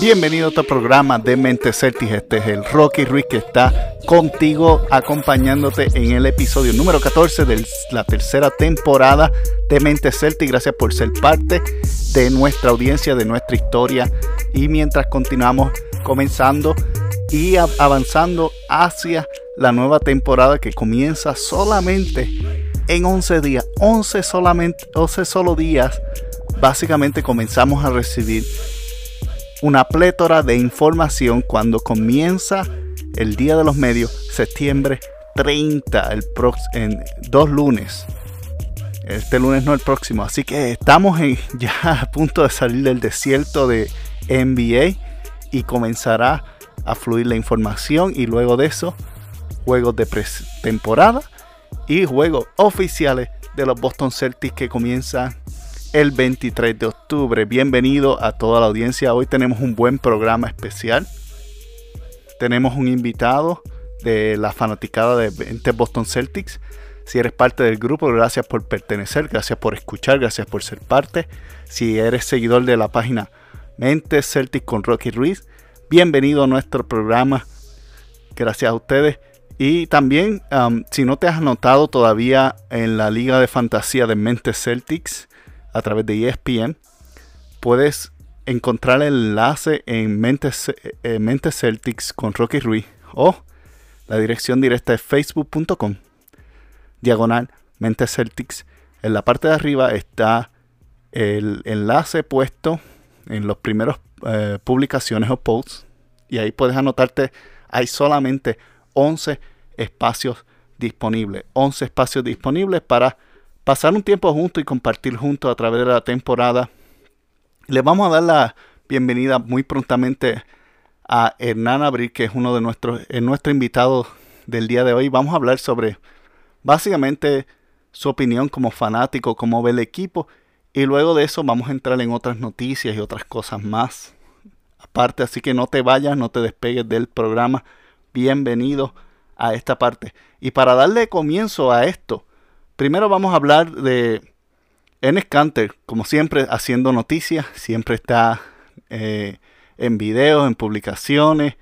Bienvenido a otro programa de Mente Celtics. Este es el Rocky Ruiz que está contigo acompañándote en el episodio número 14 de la tercera temporada de Mente Celtics. Gracias por ser parte de nuestra audiencia, de nuestra historia. Y mientras continuamos comenzando y avanzando hacia la nueva temporada que comienza solamente en 11 días, 11 solamente, 11 solo días, básicamente comenzamos a recibir una plétora de información cuando comienza el Día de los Medios, septiembre 30, el en dos lunes. Este lunes no el próximo. Así que estamos ya a punto de salir del desierto de NBA y comenzará a fluir la información y luego de eso juegos de temporada y juegos oficiales de los Boston Celtics que comienzan el 23 de octubre. Bienvenido a toda la audiencia. Hoy tenemos un buen programa especial. Tenemos un invitado de la fanaticada de 20 Boston Celtics. Si eres parte del grupo, gracias por pertenecer, gracias por escuchar, gracias por ser parte. Si eres seguidor de la página Mente Celtics con Rocky Ruiz, bienvenido a nuestro programa. Gracias a ustedes. Y también, um, si no te has anotado todavía en la Liga de Fantasía de Mente Celtics a través de ESPN, puedes encontrar el enlace en Mente, eh, Mente Celtics con Rocky Ruiz o la dirección directa es facebook.com diagonal Mente Celtics. En la parte de arriba está el enlace puesto en los primeros eh, publicaciones o posts y ahí puedes anotarte. Hay solamente 11 espacios disponibles. 11 espacios disponibles para pasar un tiempo juntos y compartir juntos a través de la temporada. Le vamos a dar la bienvenida muy prontamente a Hernán Abril, que es uno de nuestros, es nuestro invitado del día de hoy. Vamos a hablar sobre básicamente su opinión como fanático, cómo ve el equipo. Y luego de eso vamos a entrar en otras noticias y otras cosas más. Aparte, así que no te vayas, no te despegues del programa. Bienvenido a esta parte. Y para darle comienzo a esto, primero vamos a hablar de Enes Canter, como siempre, haciendo noticias, siempre está eh, en videos, en publicaciones,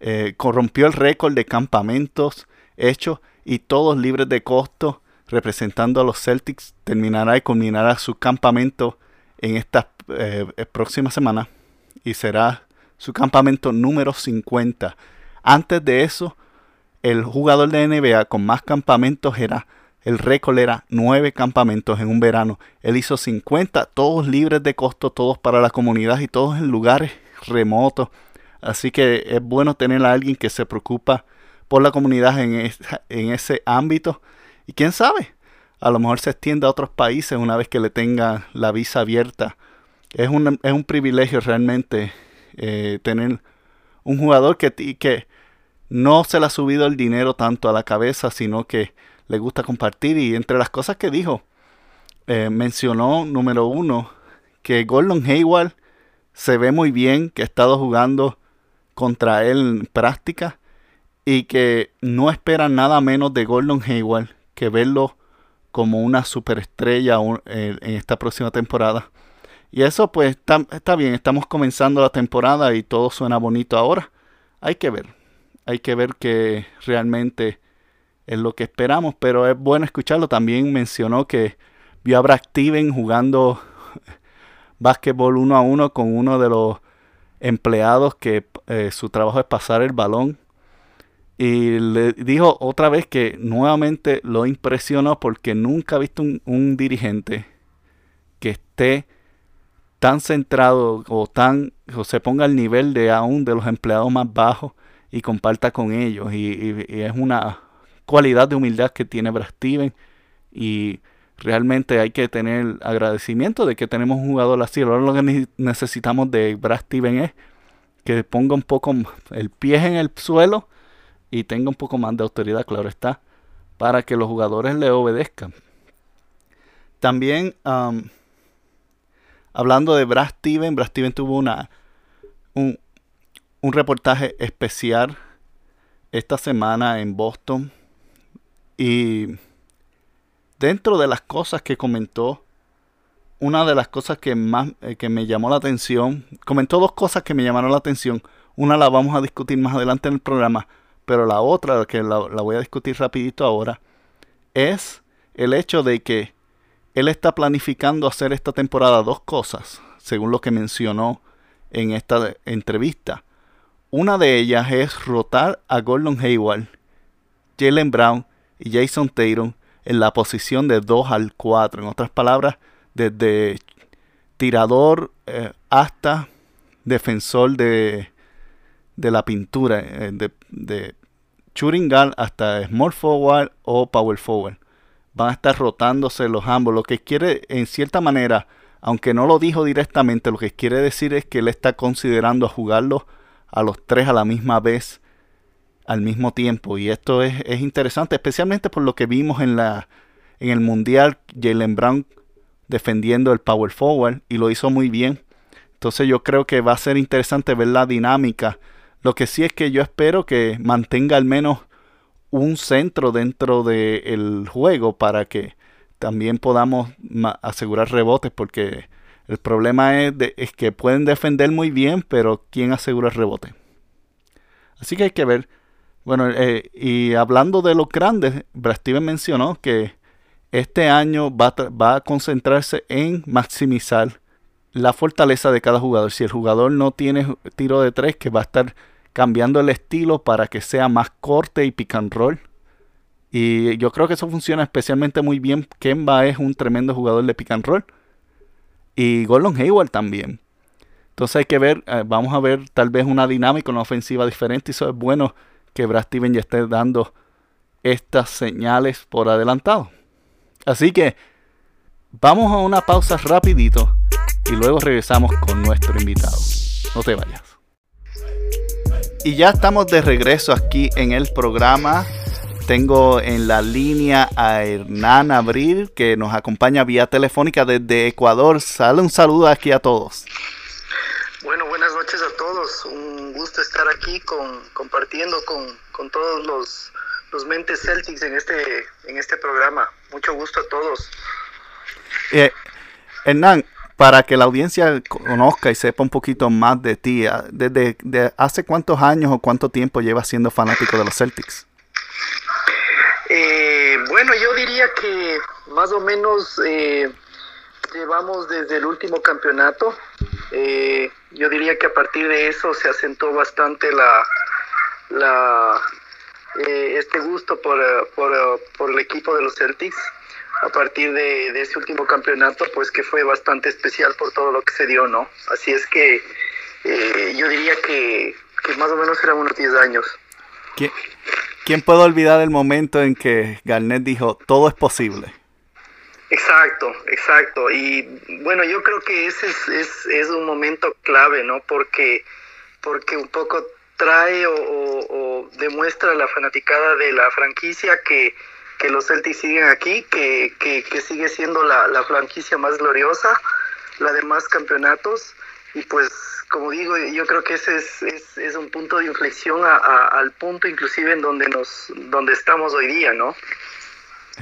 eh, corrompió el récord de campamentos hechos y todos libres de costo, representando a los Celtics, terminará y culminará su campamento en estas eh, próximas semanas y será su campamento número 50. Antes de eso, el jugador de NBA con más campamentos era, el récord era 9 campamentos en un verano. Él hizo 50, todos libres de costo, todos para la comunidad y todos en lugares remotos. Así que es bueno tener a alguien que se preocupa por la comunidad en, en ese ámbito. Y quién sabe, a lo mejor se extiende a otros países una vez que le tenga la visa abierta. Es un, es un privilegio realmente eh, tener un jugador que, que no se le ha subido el dinero tanto a la cabeza, sino que le gusta compartir. Y entre las cosas que dijo, eh, mencionó, número uno, que Gordon Hayward se ve muy bien, que ha estado jugando contra él en práctica y que no esperan nada menos de Gordon Hayward que verlo como una superestrella en esta próxima temporada. Y eso pues está, está bien, estamos comenzando la temporada y todo suena bonito ahora. Hay que ver hay que ver que realmente es lo que esperamos, pero es bueno escucharlo. También mencionó que vio a Brad Steven jugando básquetbol uno a uno con uno de los empleados que eh, su trabajo es pasar el balón. Y le dijo otra vez que nuevamente lo impresionó porque nunca ha visto un, un dirigente que esté tan centrado o tan o se ponga al nivel de aún de los empleados más bajos y comparta con ellos. Y, es una cualidad de humildad que tiene Brad Steven. Y realmente hay que tener agradecimiento de que tenemos un jugador así. Ahora lo que necesitamos de Brad Steven es que ponga un poco el pie en el suelo y tenga un poco más de autoridad, claro está, para que los jugadores le obedezcan. También, hablando de Brad Steven, Brad Steven tuvo una, un, un reportaje especial esta semana en Boston y dentro de las cosas que comentó, una de las cosas que más eh, que me llamó la atención, comentó dos cosas que me llamaron la atención. Una la vamos a discutir más adelante en el programa, pero la otra, que la, la voy a discutir rapidito ahora, es el hecho de que él está planificando hacer esta temporada dos cosas, según lo que mencionó en esta entrevista. Una de ellas es rotar a Gordon Hayward, Jalen Brown y Jason Tatum en la posición de 2 al 4. En otras palabras, desde tirador eh, hasta defensor de, de la pintura, eh, de, de shooting hasta small forward o power forward. Van a estar rotándose los ambos, lo que quiere en cierta manera, aunque no lo dijo directamente, lo que quiere decir es que él está considerando jugarlo a los tres a la misma vez, al mismo tiempo. Y esto es, interesante, especialmente por lo que vimos en, la, en el Mundial, Jalen Brown defendiendo el power forward y lo hizo muy bien. Entonces yo creo que va a ser interesante ver la dinámica. Lo que sí es que yo espero que mantenga al menos un centro dentro del juego para que también podamos asegurar rebotes porque el problema es, es, que pueden defender muy bien, pero ¿quién asegura el rebote? Así que hay que ver. Bueno, eh, y hablando de los grandes, Brad mencionó que este año va va a concentrarse en maximizar la fortaleza de cada jugador. Si el jugador no tiene tiro de tres, que va a estar cambiando el estilo para que sea más corte y pick and roll y yo creo que eso funciona especialmente muy bien. Kemba es un tremendo jugador de pick and roll. Y Gordon Hayward también. Entonces hay que ver, eh, vamos a ver tal vez una dinámica, una ofensiva diferente. Y eso es bueno que Brad Steven ya esté dando estas señales por adelantado. Así que vamos a una pausa rapidito y luego regresamos con nuestro invitado. No te vayas. Y ya estamos de regreso aquí en el programa tengo en la línea a Hernán Abril, que nos acompaña vía telefónica desde Ecuador. Sale un saludo aquí a todos. Bueno, todos. Un gusto estar aquí con, compartiendo con, todos los, los, mentes Celtics en este, en este programa. Mucho gusto a todos. Eh, Hernán, para que la audiencia conozca y sepa un poquito más de ti, ¿desde de hace cuántos años o cuánto tiempo llevas siendo fanático de los Celtics? Eh, bueno, yo diría que más o menos eh, llevamos desde el último campeonato. Eh, yo diría que a partir de eso se asentó bastante la, la este gusto por, por, el equipo de los Celtics. A partir de, ese último campeonato, pues que fue bastante especial por todo lo que se dio, ¿no? Así es que yo diría que, más o menos eran unos 10 años. ¿Qué, ¿Quién puede olvidar el momento en que Garnett dijo, todo es posible? Exacto, exacto. Y bueno, yo creo que ese es, es, un momento clave, ¿no? Porque, porque un poco trae o, demuestra la fanaticada de la franquicia que, que los Celtics siguen aquí, que, que, que sigue siendo la, la, franquicia más gloriosa, la de más campeonatos. Y pues como digo, yo creo que ese es, es, un punto de inflexión al punto inclusive en donde nos donde estamos hoy día, ¿no?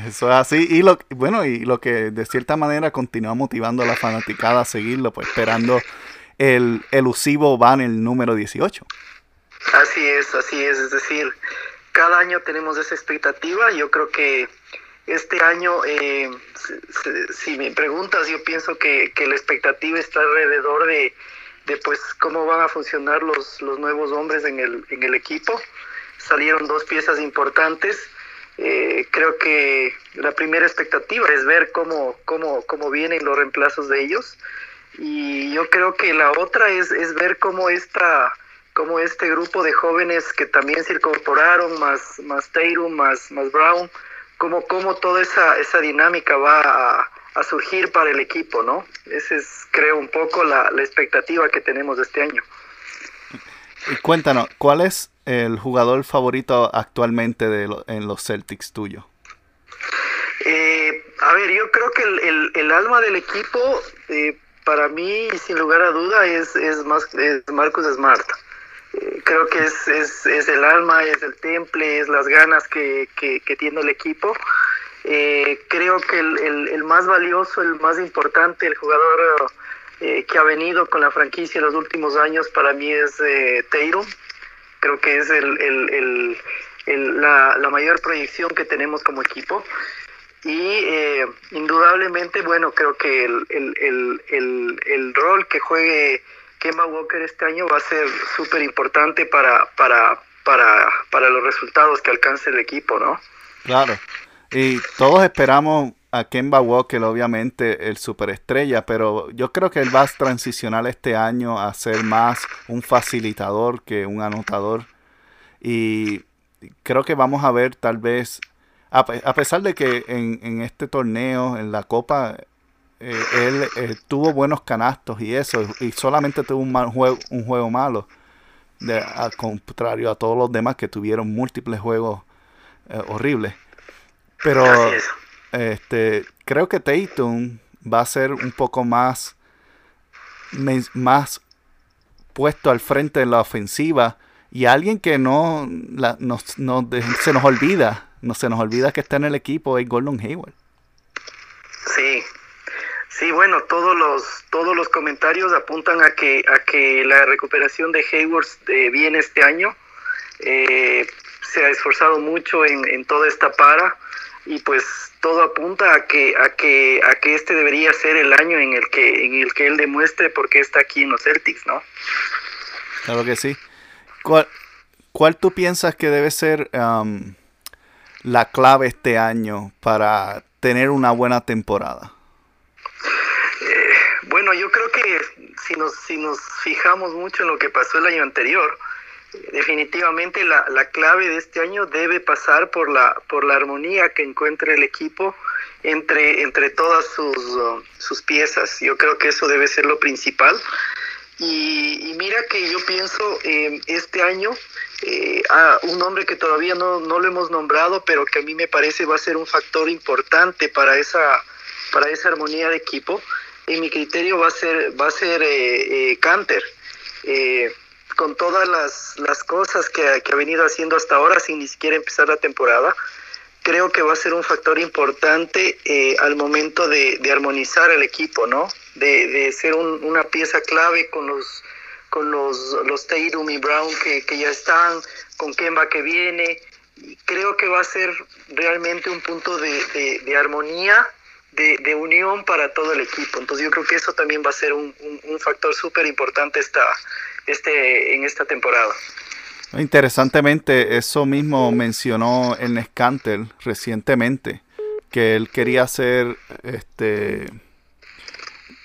Eso es así, y lo, bueno, y lo que de cierta manera continúa motivando a la fanaticada a seguirlo, pues esperando el elusivo banner número 18. Así es, así es, es decir, cada año tenemos esa expectativa, yo creo que este año, eh, si, me preguntas, yo pienso que, que la expectativa está alrededor de de pues cómo van a funcionar los, los nuevos hombres en el, en el equipo. Salieron dos piezas importantes. Eh, creo que la primera expectativa es ver cómo, cómo, cómo vienen los reemplazos de ellos. Y yo creo que la otra es, es ver cómo esta cómo este grupo de jóvenes que también se incorporaron, más, más Taylor, más, más Brown, cómo, cómo toda esa, esa dinámica va a, a surgir para el equipo, ¿no? Esa es, creo, un poco la, expectativa que tenemos de este año. Y cuéntanos, ¿cuál es el jugador favorito actualmente de en los Celtics tuyo? Eh, a ver, yo creo que el, alma del equipo, eh, para mí, sin lugar a duda, es, es, más, es Marcus Smart. Eh, creo que es, es, es, el alma, es el temple, es las ganas que, que, tiene el equipo Eh, creo que el, el, más valioso, el más importante, el jugador eh, que ha venido con la franquicia en los últimos años para mí es eh, Creo que es el, el, la, la, mayor proyección que tenemos como equipo. Y eh, indudablemente, bueno, creo que el, rol que juegue Kemba Walker este año va a ser súper importante para, para, para, para los resultados que alcance el equipo, ¿no? Claro. Y todos esperamos a Kemba Walker, obviamente, el superestrella, pero yo creo que él va a transicionar este año a ser más un facilitador que un anotador. Y creo que vamos a ver tal vez, a, pesar de que en, este torneo, en la Copa, eh, él eh, tuvo buenos canastos y eso, y solamente tuvo un, mal juego, un juego malo, de, al contrario a todos los demás que tuvieron múltiples juegos eh, horribles. Pero este, creo que Tatum va a ser un poco más, más puesto al frente de la ofensiva y alguien que no, se nos olvida, no se nos olvida que está en el equipo es Gordon Hayward. Sí, sí, bueno, todos los todos los comentarios apuntan a que a que la recuperación de Hayward eh, viene este año. Eh, se ha esforzado mucho en, en toda esta para y pues todo apunta a que a que a que este debería ser el año en el que en el que él demuestre por qué está aquí en los Celtics, ¿no? Claro que sí. ¿Cuál, cuál tú piensas que debe ser um, la clave este año para tener una buena temporada? Eh, bueno, yo creo que si nos si nos fijamos mucho en lo que pasó el año anterior, definitivamente la, la, clave de este año debe pasar por la, por la armonía que encuentre el equipo entre, entre todas sus, uh, sus piezas. Yo creo que eso debe ser lo principal. Y, mira que yo pienso eh, este año eh, a un hombre que todavía no, no lo hemos nombrado, pero que a mí me parece va a ser un factor importante para esa, para esa armonía de equipo. En mi criterio va a ser, va a ser eh, eh Canter. Con todas las, las cosas que, ha venido haciendo hasta ahora sin ni siquiera empezar la temporada, creo que va a ser un factor importante eh, al momento de, armonizar el equipo, ¿no? De, ser una pieza clave con los con los, los Tatum y Brown que, ya están, con Kemba que viene. creo que va a ser realmente un punto de, armonía, de, unión para todo el equipo. Entonces yo creo que eso también va a ser un factor súper importante esta, este, en esta temporada. Interesantemente, eso mismo mencionó el Scanter recientemente, que él quería hacer este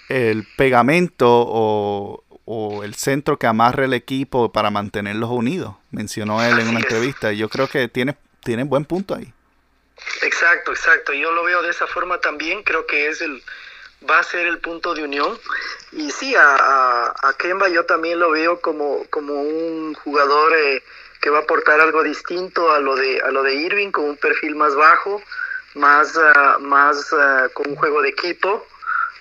el pegamento o, el centro que amarre el equipo para mantenerlos unidos. Mencionó él en una entrevista. Y yo creo que tiene, tiene buen punto ahí. Exacto, exacto. Yo lo veo de esa forma también. Creo que es el, va a ser el punto de unión. Y sí, a, a, Kemba yo también lo veo como, como un jugador eh, que va a aportar algo distinto a lo de, a lo de Irving, con un perfil más bajo, más, uh, más uh, con un juego de equipo.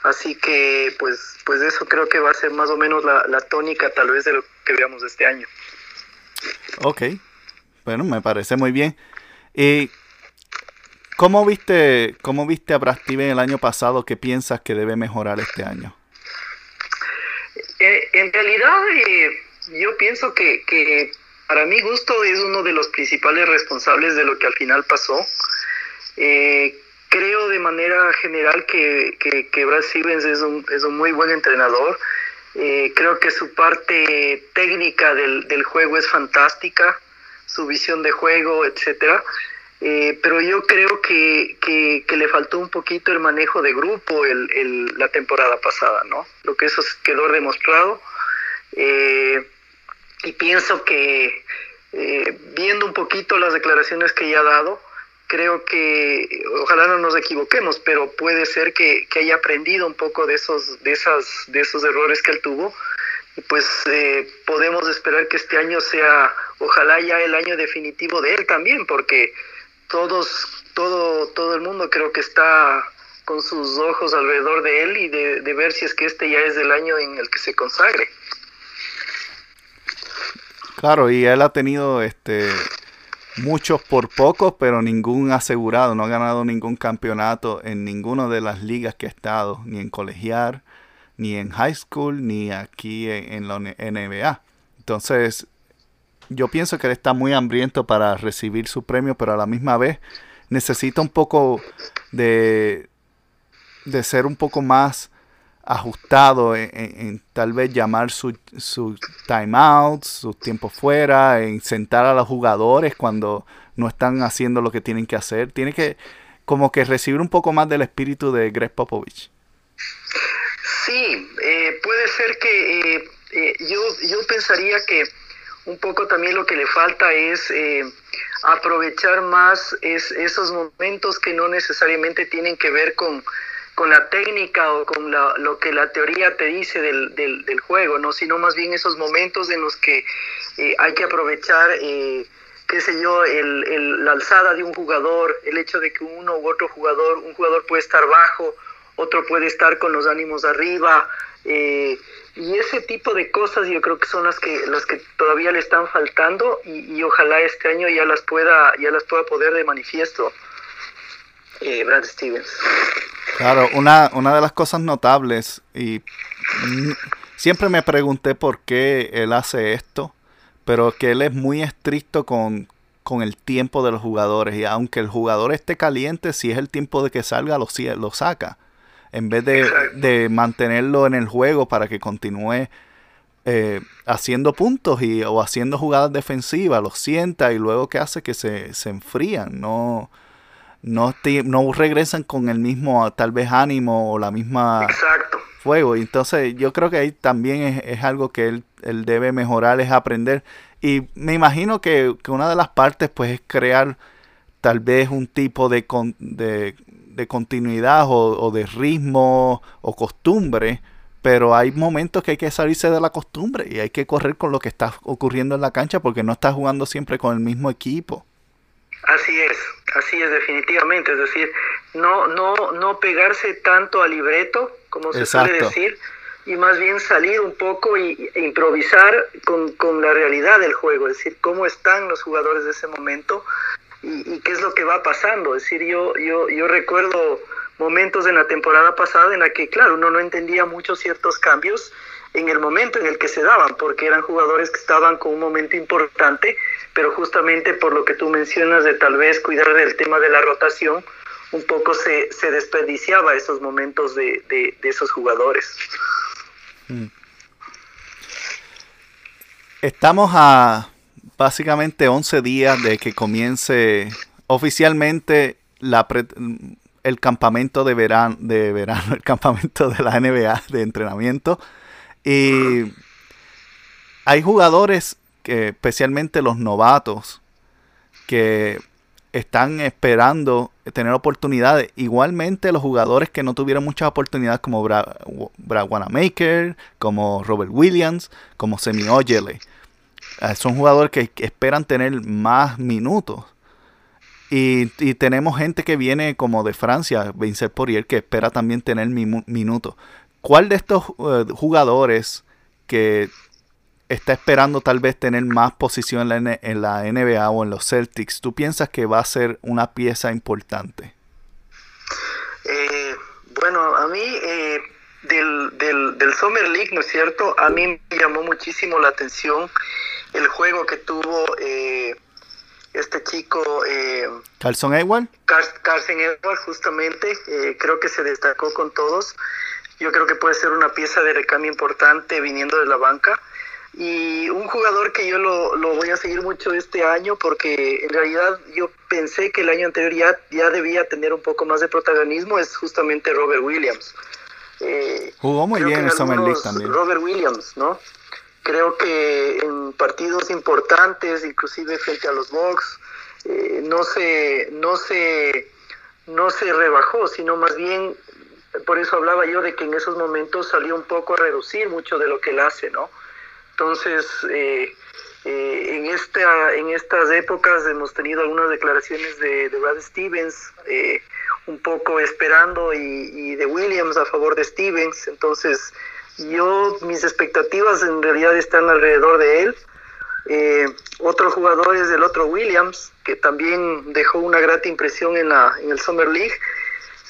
Así que pues, pues eso creo que va a ser más o menos la, la tónica tal vez de lo que veamos este año. Ok, bueno, me parece muy bien. Y ¿Cómo viste, cómo viste a Brad Steven el año pasado? ¿Qué piensas que debe mejorar este año? Eh, en realidad, eh, yo pienso que, que, para mi gusto es uno de los principales responsables de lo que al final pasó. Eh, creo de manera general que, que, Brad Stevens es un, es un muy buen entrenador. creo que su parte técnica del, del juego es fantástica, su visión de juego, etcétera. Eh, pero yo creo que, que, le faltó un poquito el manejo de grupo el, el, la temporada pasada, ¿no? Lo que eso quedó demostrado. Eh, y pienso que eh, viendo un poquito las declaraciones que ya ha dado, creo que ojalá no nos equivoquemos, pero puede ser que, que haya aprendido un poco de esos, de esas, de esos errores que él tuvo. Y pues podemos esperar que este año sea, ojalá ya el año definitivo de él también, porque todos, todo, todo el mundo creo que está con sus ojos alrededor de él y de, ver si es que este ya es el año en el que se consagre. Claro, y él ha tenido este muchos por pocos, pero ningún asegurado. No ha ganado ningún campeonato en ninguna de las ligas que ha estado, ni en colegial, ni en high school, ni aquí en, la NBA. Entonces, yo pienso que él está muy hambriento para recibir su premio, pero a la misma vez necesita un poco de, de ser un poco más ajustado en, tal vez llamar su, su timeout, su tiempo fuera, en sentar a los jugadores cuando no están haciendo lo que tienen que hacer. Tiene que como que recibir un poco más del espíritu de Greg Popovich. Sí, eh, puede ser que eh, eh, yo, yo pensaría que un poco también lo que le falta es aprovechar más es, esos momentos que no necesariamente tienen que ver con con la técnica o con lo que la teoría te dice del, del, juego, ¿no? sino más bien esos momentos en los que eh, hay que aprovechar, eh, qué sé yo, el, la alzada de un jugador, el hecho de que uno u otro jugador, un jugador puede estar bajo, otro puede estar con los ánimos arriba, eh, y ese tipo de cosas yo creo que son las que las que todavía le están faltando y, y ojalá este año ya las pueda ya las pueda poder de manifiesto Brad Stevens. Claro, una, una de las cosas notables, y siempre me pregunté por qué él hace esto, pero que él es muy estricto con, el tiempo de los jugadores. Y aunque el jugador esté caliente, si es el tiempo de que salga, lo, lo saca. En vez de, mantenerlo en el juego para que continúe eh, haciendo puntos y, o haciendo jugadas defensivas, lo sienta y luego que hace que se, se enfrían. No, no, no regresan con el mismo tal vez ánimo o la misma fuego. Entonces yo creo que ahí también es, algo que él, él, debe mejorar, es aprender. Y me imagino que, una de las partes pues es crear tal vez un tipo de, de, de continuidad o, o, de ritmo o costumbre. Pero hay momentos que hay que salirse de la costumbre y hay que correr con lo que está ocurriendo en la cancha porque no está jugando siempre con el mismo equipo. Así es, así es definitivamente, es decir, no, no, no pegarse tanto al libreto, como se suele decir, y más bien salir un poco y, e improvisar con, con, la realidad del juego, es decir, cómo están los jugadores de ese momento y, qué es lo que va pasando. Es decir, yo, yo, yo recuerdo momentos en la temporada pasada en la que, claro, uno no entendía mucho ciertos cambios en el momento en el que se daban, porque eran jugadores que estaban con un momento importante pero justamente por lo que tú mencionas de tal vez cuidar del tema de la rotación, un poco se, se desperdiciaba esos momentos de, de, esos jugadores. Mm. Estamos a básicamente 11 días de que comience oficialmente el campamento de verano, de el campamento de la NBA de entrenamiento. Y hay jugadores especialmente los novatos que están esperando tener oportunidades. Igualmente los jugadores que no tuvieron muchas oportunidades como Brad Wanamaker, como Robert Williams, como Semi Ojele. Eh, son jugadores que, esperan tener más minutos. Y, tenemos gente que viene como de Francia, Vincent Poirier, que espera también tener minutos. ¿Cuál de estos eh, jugadores que está esperando tal vez tener más posición en la, en la, NBA o en los Celtics, ¿tú piensas que va a ser una pieza importante? Eh, bueno, a mí eh, del, del, Summer League, ¿no es cierto? A mí me llamó muchísimo la atención el juego que tuvo eh, este chico... Carson Edward. Carson Edward, justamente, creo que se destacó con todos. Yo creo que puede ser una pieza de recambio importante viniendo de la banca. Y un jugador que yo lo, lo, voy a seguir mucho este año porque en realidad yo pensé que el año anterior ya, ya debía tener un poco más de protagonismo es justamente Robert Williams. Eh, Jugó muy bien en Summer League también. Robert Williams, ¿no? Creo que en partidos importantes, inclusive frente a los Bucks, eh, no se no se no se rebajó, sino más bien por eso hablaba yo de que en esos momentos salió un poco a reducir mucho de lo que él hace, ¿no? Entonces, eh, eh, en, esta, en estas épocas hemos tenido algunas declaraciones de, Brad Stevens, eh, un poco esperando, y, de Williams a favor de Stevens. Entonces, yo, mis expectativas en realidad están alrededor de él. Eh, otro jugador es el otro Williams, que también dejó una grata impresión en, la, en el Summer League.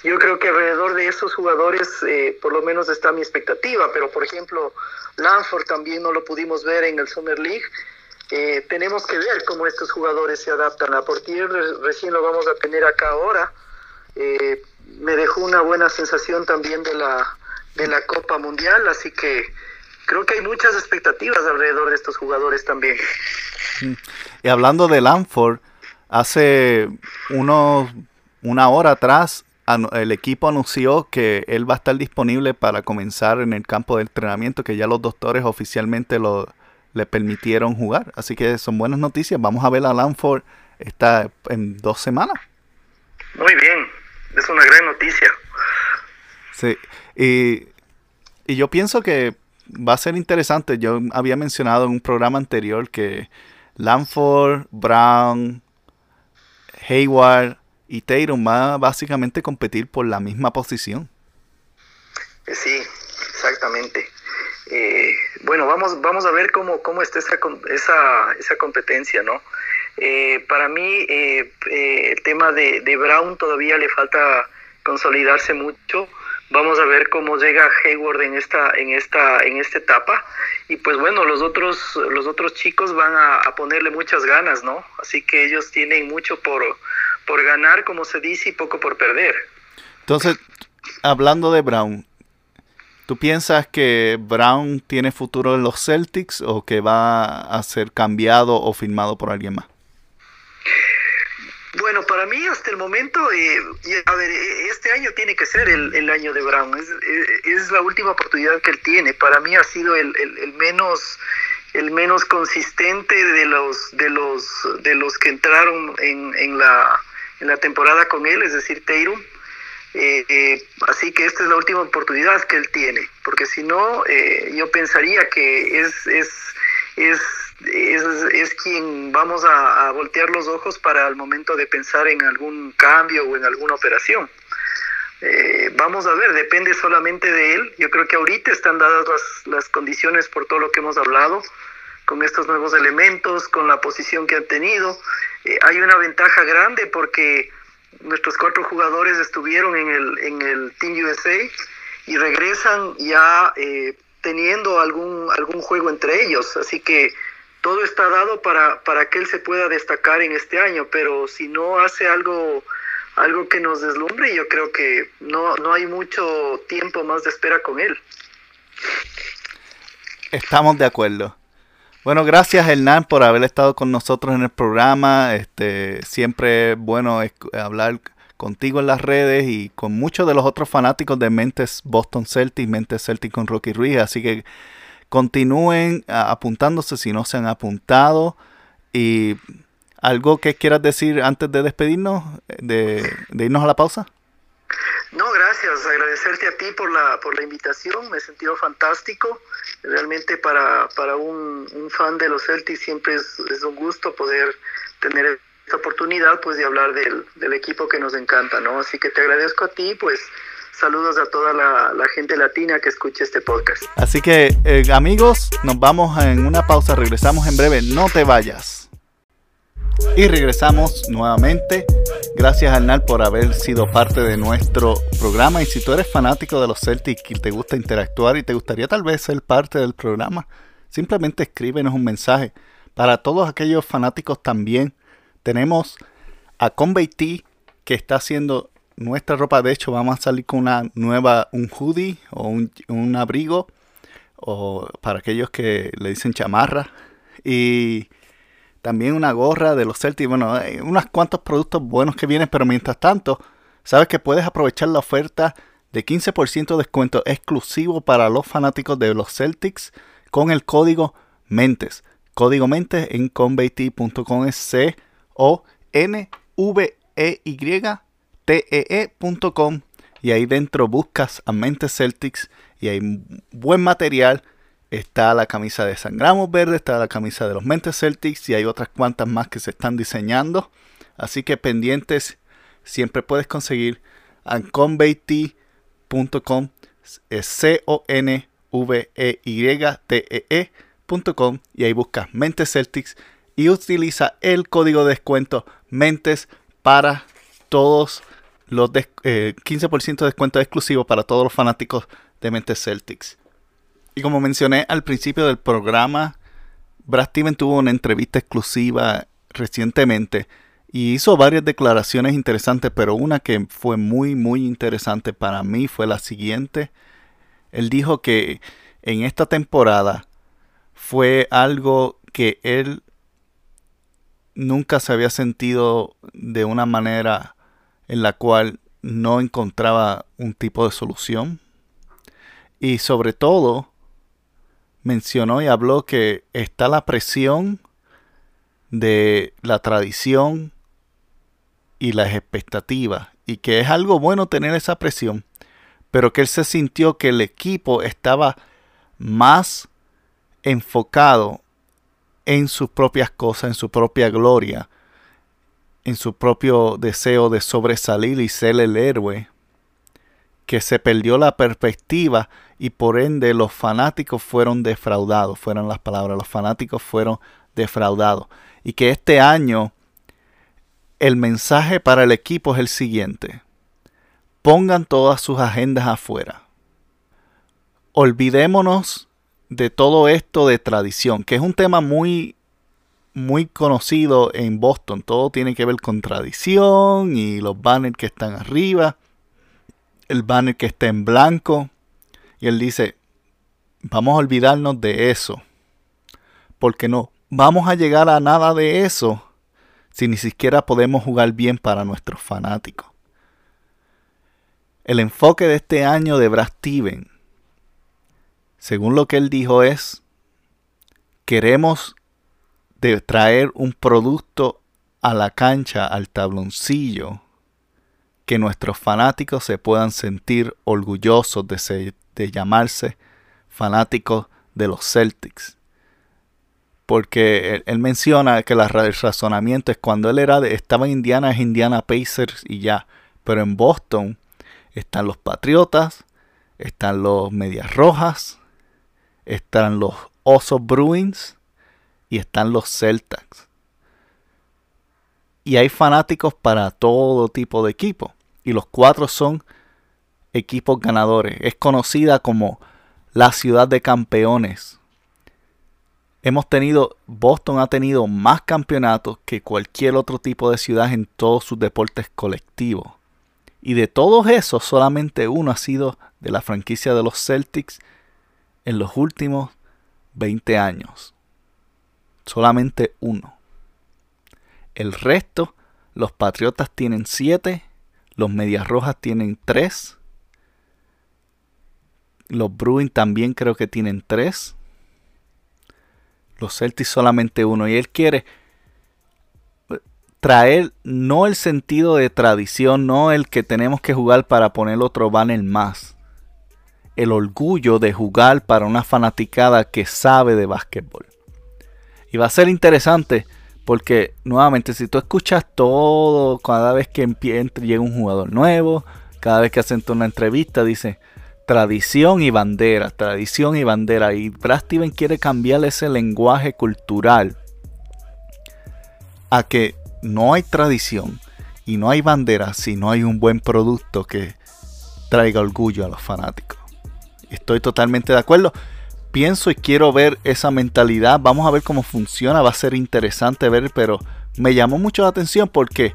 Yo creo que alrededor de esos jugadores, eh, por lo menos está mi expectativa, pero por ejemplo, Lanford también no lo pudimos ver en el Summer League. Eh, tenemos que ver cómo estos jugadores se adaptan. A Portier recién lo vamos a tener acá ahora. Me dejó una buena sensación también de la, de la Copa Mundial, así que creo que hay muchas expectativas alrededor de estos jugadores también. Y hablando de Lanford, hace unos, una hora atrás el equipo anunció que él va a estar disponible para comenzar en el campo de entrenamiento, que ya los doctores oficialmente lo, le permitieron jugar. Así que son buenas noticias. Vamos a ver a Lanford esta, en dos semanas. Muy bien, es una gran noticia. Sí, y, y yo pienso que va a ser interesante. Yo había mencionado en un programa anterior que Lanford, Brown, Hayward y Tatum va a básicamente competir por la misma posición. Sí, exactamente. Eh, bueno, vamos, vamos a ver cómo, cómo está esa, esa, esa competencia, ¿no? Eh, para mí, eh, el tema de, de, Brown todavía le falta consolidarse mucho. Vamos a ver cómo llega Hayward en esta, en esta, en esta etapa. Y pues bueno, los otros, los otros chicos van a, ponerle muchas ganas, ¿no? Así que ellos tienen mucho por, por ganar, como se dice, y poco por perder. Entonces, hablando de Brown, ¿tú piensas que Brown tiene futuro en los Celtics o que va a ser cambiado o firmado por alguien más? Bueno, para mí hasta el momento, eh, a ver, e, este año tiene que ser el, año de Brown. Es, la última oportunidad que él tiene. Para mí ha sido el, el, menos el menos consistente de los de los de los que entraron en, en la en la temporada con él, es decir, Teirum. Eh, eh, así que esta es la última oportunidad que él tiene, porque si no, eh, yo pensaría que es, es, es, es, quien vamos a, voltear los ojos para el momento de pensar en algún cambio o en alguna operación. vamos a ver, depende solamente de él. Yo creo que ahorita están dadas las, las condiciones por todo lo que hemos hablado con estos nuevos elementos, con la posición que han tenido. Eh, hay una ventaja grande porque nuestros cuatro jugadores estuvieron en el, en el Team USA y regresan ya eh, teniendo algún, algún juego entre ellos. Así que todo está dado para, para que él se pueda destacar en este año, pero si no hace algo algo que nos deslumbre, yo creo que no, no hay mucho tiempo más de espera con él. Estamos de acuerdo. Bueno, gracias Hernán por haber estado con nosotros en el programa. Este, siempre es bueno hablar contigo en las redes y con muchos de los otros fanáticos de Mentes Boston Celtics, Mentes Celtics con Rocky Ruiz. Así que continúen apuntándose si no se han apuntado. Y algo que quieras decir antes de despedirnos, de irnos a la pausa. No, gracias. Agradecerte a ti por la, por la invitación. Me he sentido fantástico. Realmente para, para un, fan de los Celtics siempre es, un gusto poder tener esta oportunidad pues de hablar del, del, equipo que nos encanta, ¿no? Así que te agradezco a ti, pues saludos a toda la, gente latina que escucha este podcast. Así que eh, amigos, nos vamos en una pausa, regresamos en breve, no te vayas. Y regresamos nuevamente. Gracias Arnal por haber sido parte de nuestro programa. Y si tú eres fanático de los Celtics y te gusta interactuar y te gustaría tal vez ser parte del programa, simplemente escríbenos un mensaje. Para todos aquellos fanáticos también, tenemos a Convey T que está haciendo nuestra ropa. De hecho, vamos a salir con una nueva, un hoodie o un, abrigo. O para aquellos que le dicen chamarra. Y también una gorra de los Celtics. Bueno, hay unos cuantos productos buenos que vienen, pero mientras tanto, sabes que puedes aprovechar la oferta de 15% de descuento exclusivo para los fanáticos de los Celtics con el código MENTES. Código MENTES en conveyt.com O N E Y ahí dentro buscas a Mentes Celtics y hay buen material Está la camisa de Sangramos Verde, está la camisa de los Mentes Celtics y hay otras cuantas más que se están diseñando. Así que pendientes, siempre puedes conseguir a conveyt.com, c o n v y t e celtics.com y ahí buscas Mentes Celtics y utiliza el código de descuento Mentes para todos los 15% eh, de descuento exclusivo para todos los fanáticos de Mentes Celtics. Y como mencioné al principio del programa, Brad Steven tuvo una entrevista exclusiva recientemente y hizo varias declaraciones interesantes, pero una que fue muy, muy interesante para mí fue la siguiente. Él dijo que en esta temporada fue algo que él nunca se había sentido de una manera en la cual no encontraba un tipo de solución. Y sobre todo, mencionó y habló que está la presión de la tradición y las expectativas y que es algo bueno tener esa presión, pero que él se sintió que el equipo estaba más enfocado en sus propias cosas, en su propia gloria, en su propio deseo de sobresalir y ser el héroe, que se perdió la perspectiva y por ende los fanáticos fueron defraudados, fueron las palabras, los fanáticos fueron defraudados. Y que este año el mensaje para el equipo es el siguiente. Pongan todas sus agendas afuera. Olvidémonos de todo esto de tradición, que es un tema muy muy conocido en Boston. Todo tiene que ver con tradición y los banners que están arriba, el banner que está en blanco. Y él dice, vamos a olvidarnos de eso. Porque no vamos a llegar a nada de eso si ni siquiera podemos jugar bien para nuestros fanáticos. El enfoque de este año de Brad Steven, según lo que él dijo, es queremos de traer un producto a la cancha, al tabloncillo, que nuestros fanáticos se puedan sentir orgullosos de, de llamarse fanáticos de los Celtics. Porque él, menciona que el razonamiento es cuando él era de, estaba en Indiana, es Indiana Pacers y ya. Pero en Boston están los Patriotas, están los Medias Rojas, están los Osos Bruins, y están los Celtics. Y hay fanáticos para todo tipo de equipos. Y los cuatro son equipos ganadores. Es conocida como la ciudad de campeones. Hemos tenido, Boston ha tenido más campeonatos que cualquier otro tipo de ciudad en todos sus deportes colectivos. Y de todos esos, solamente uno ha sido de la franquicia de los Celtics en los últimos 20 años solamente uno. El resto, los Patriotas tienen siete, los Medias Rojas tienen tres, los Bruins también creo que tienen tres, los Celtics solamente uno. Y él quiere traer no el sentido de tradición, no el que tenemos que jugar para poner otro banner más. El orgullo de jugar para una fanaticada que sabe de básquetbol. Y va a ser interesante porque nuevamente si tú escuchas todo cada vez que llega un jugador nuevo, cada vez que hacen una entrevista dice tradición y bandera, tradición y bandera. Y Brad quiere cambiar ese lenguaje cultural a que no hay tradición y no hay bandera si no hay un buen producto que traiga orgullo a los fanáticos. Estoy totalmente de acuerdo pienso y quiero ver esa mentalidad. Vamos a ver cómo funciona. Va a ser interesante ver, pero me llamó mucho la atención porque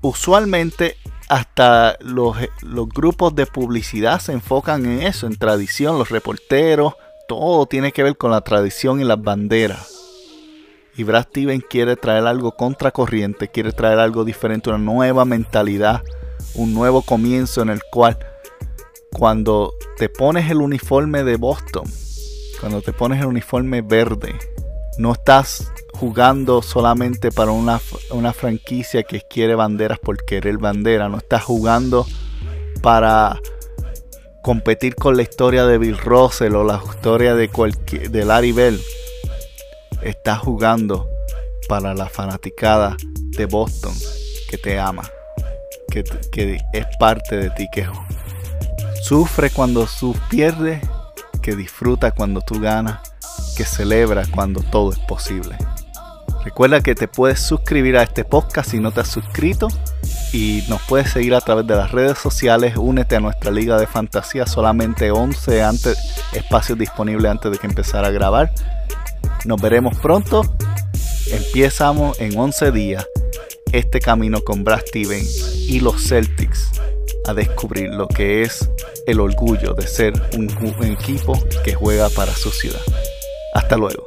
usualmente hasta los, los grupos de publicidad se enfocan en eso, en tradición, los reporteros, todo tiene que ver con la tradición y las banderas. Y Brad Steven quiere traer algo contracorriente, quiere traer algo diferente, una nueva mentalidad, un nuevo comienzo en el cual cuando te pones el uniforme de Boston, cuando te pones el uniforme verde, no estás jugando solamente para una, franquicia que quiere banderas por querer bandera, no estás jugando para competir con la historia de Bill Russell o la historia de, cualquier, Larry Bell. Estás jugando para la fanaticada de Boston que te ama, que, que es parte de ti, que sufre cuando tú pierdes que disfruta cuando tú ganas que celebra cuando todo es posible. Recuerda que te puedes suscribir a este podcast si no te has suscrito y nos puedes seguir a través de las redes sociales. Únete a nuestra liga de fantasía, solamente 11 antes, espacios disponibles antes de que empezara a grabar. Nos veremos pronto. Empezamos en 11 días este camino con Brad Stevens y los Celtics a descubrir lo que es el orgullo de ser un, equipo que juega para su ciudad. Hasta luego.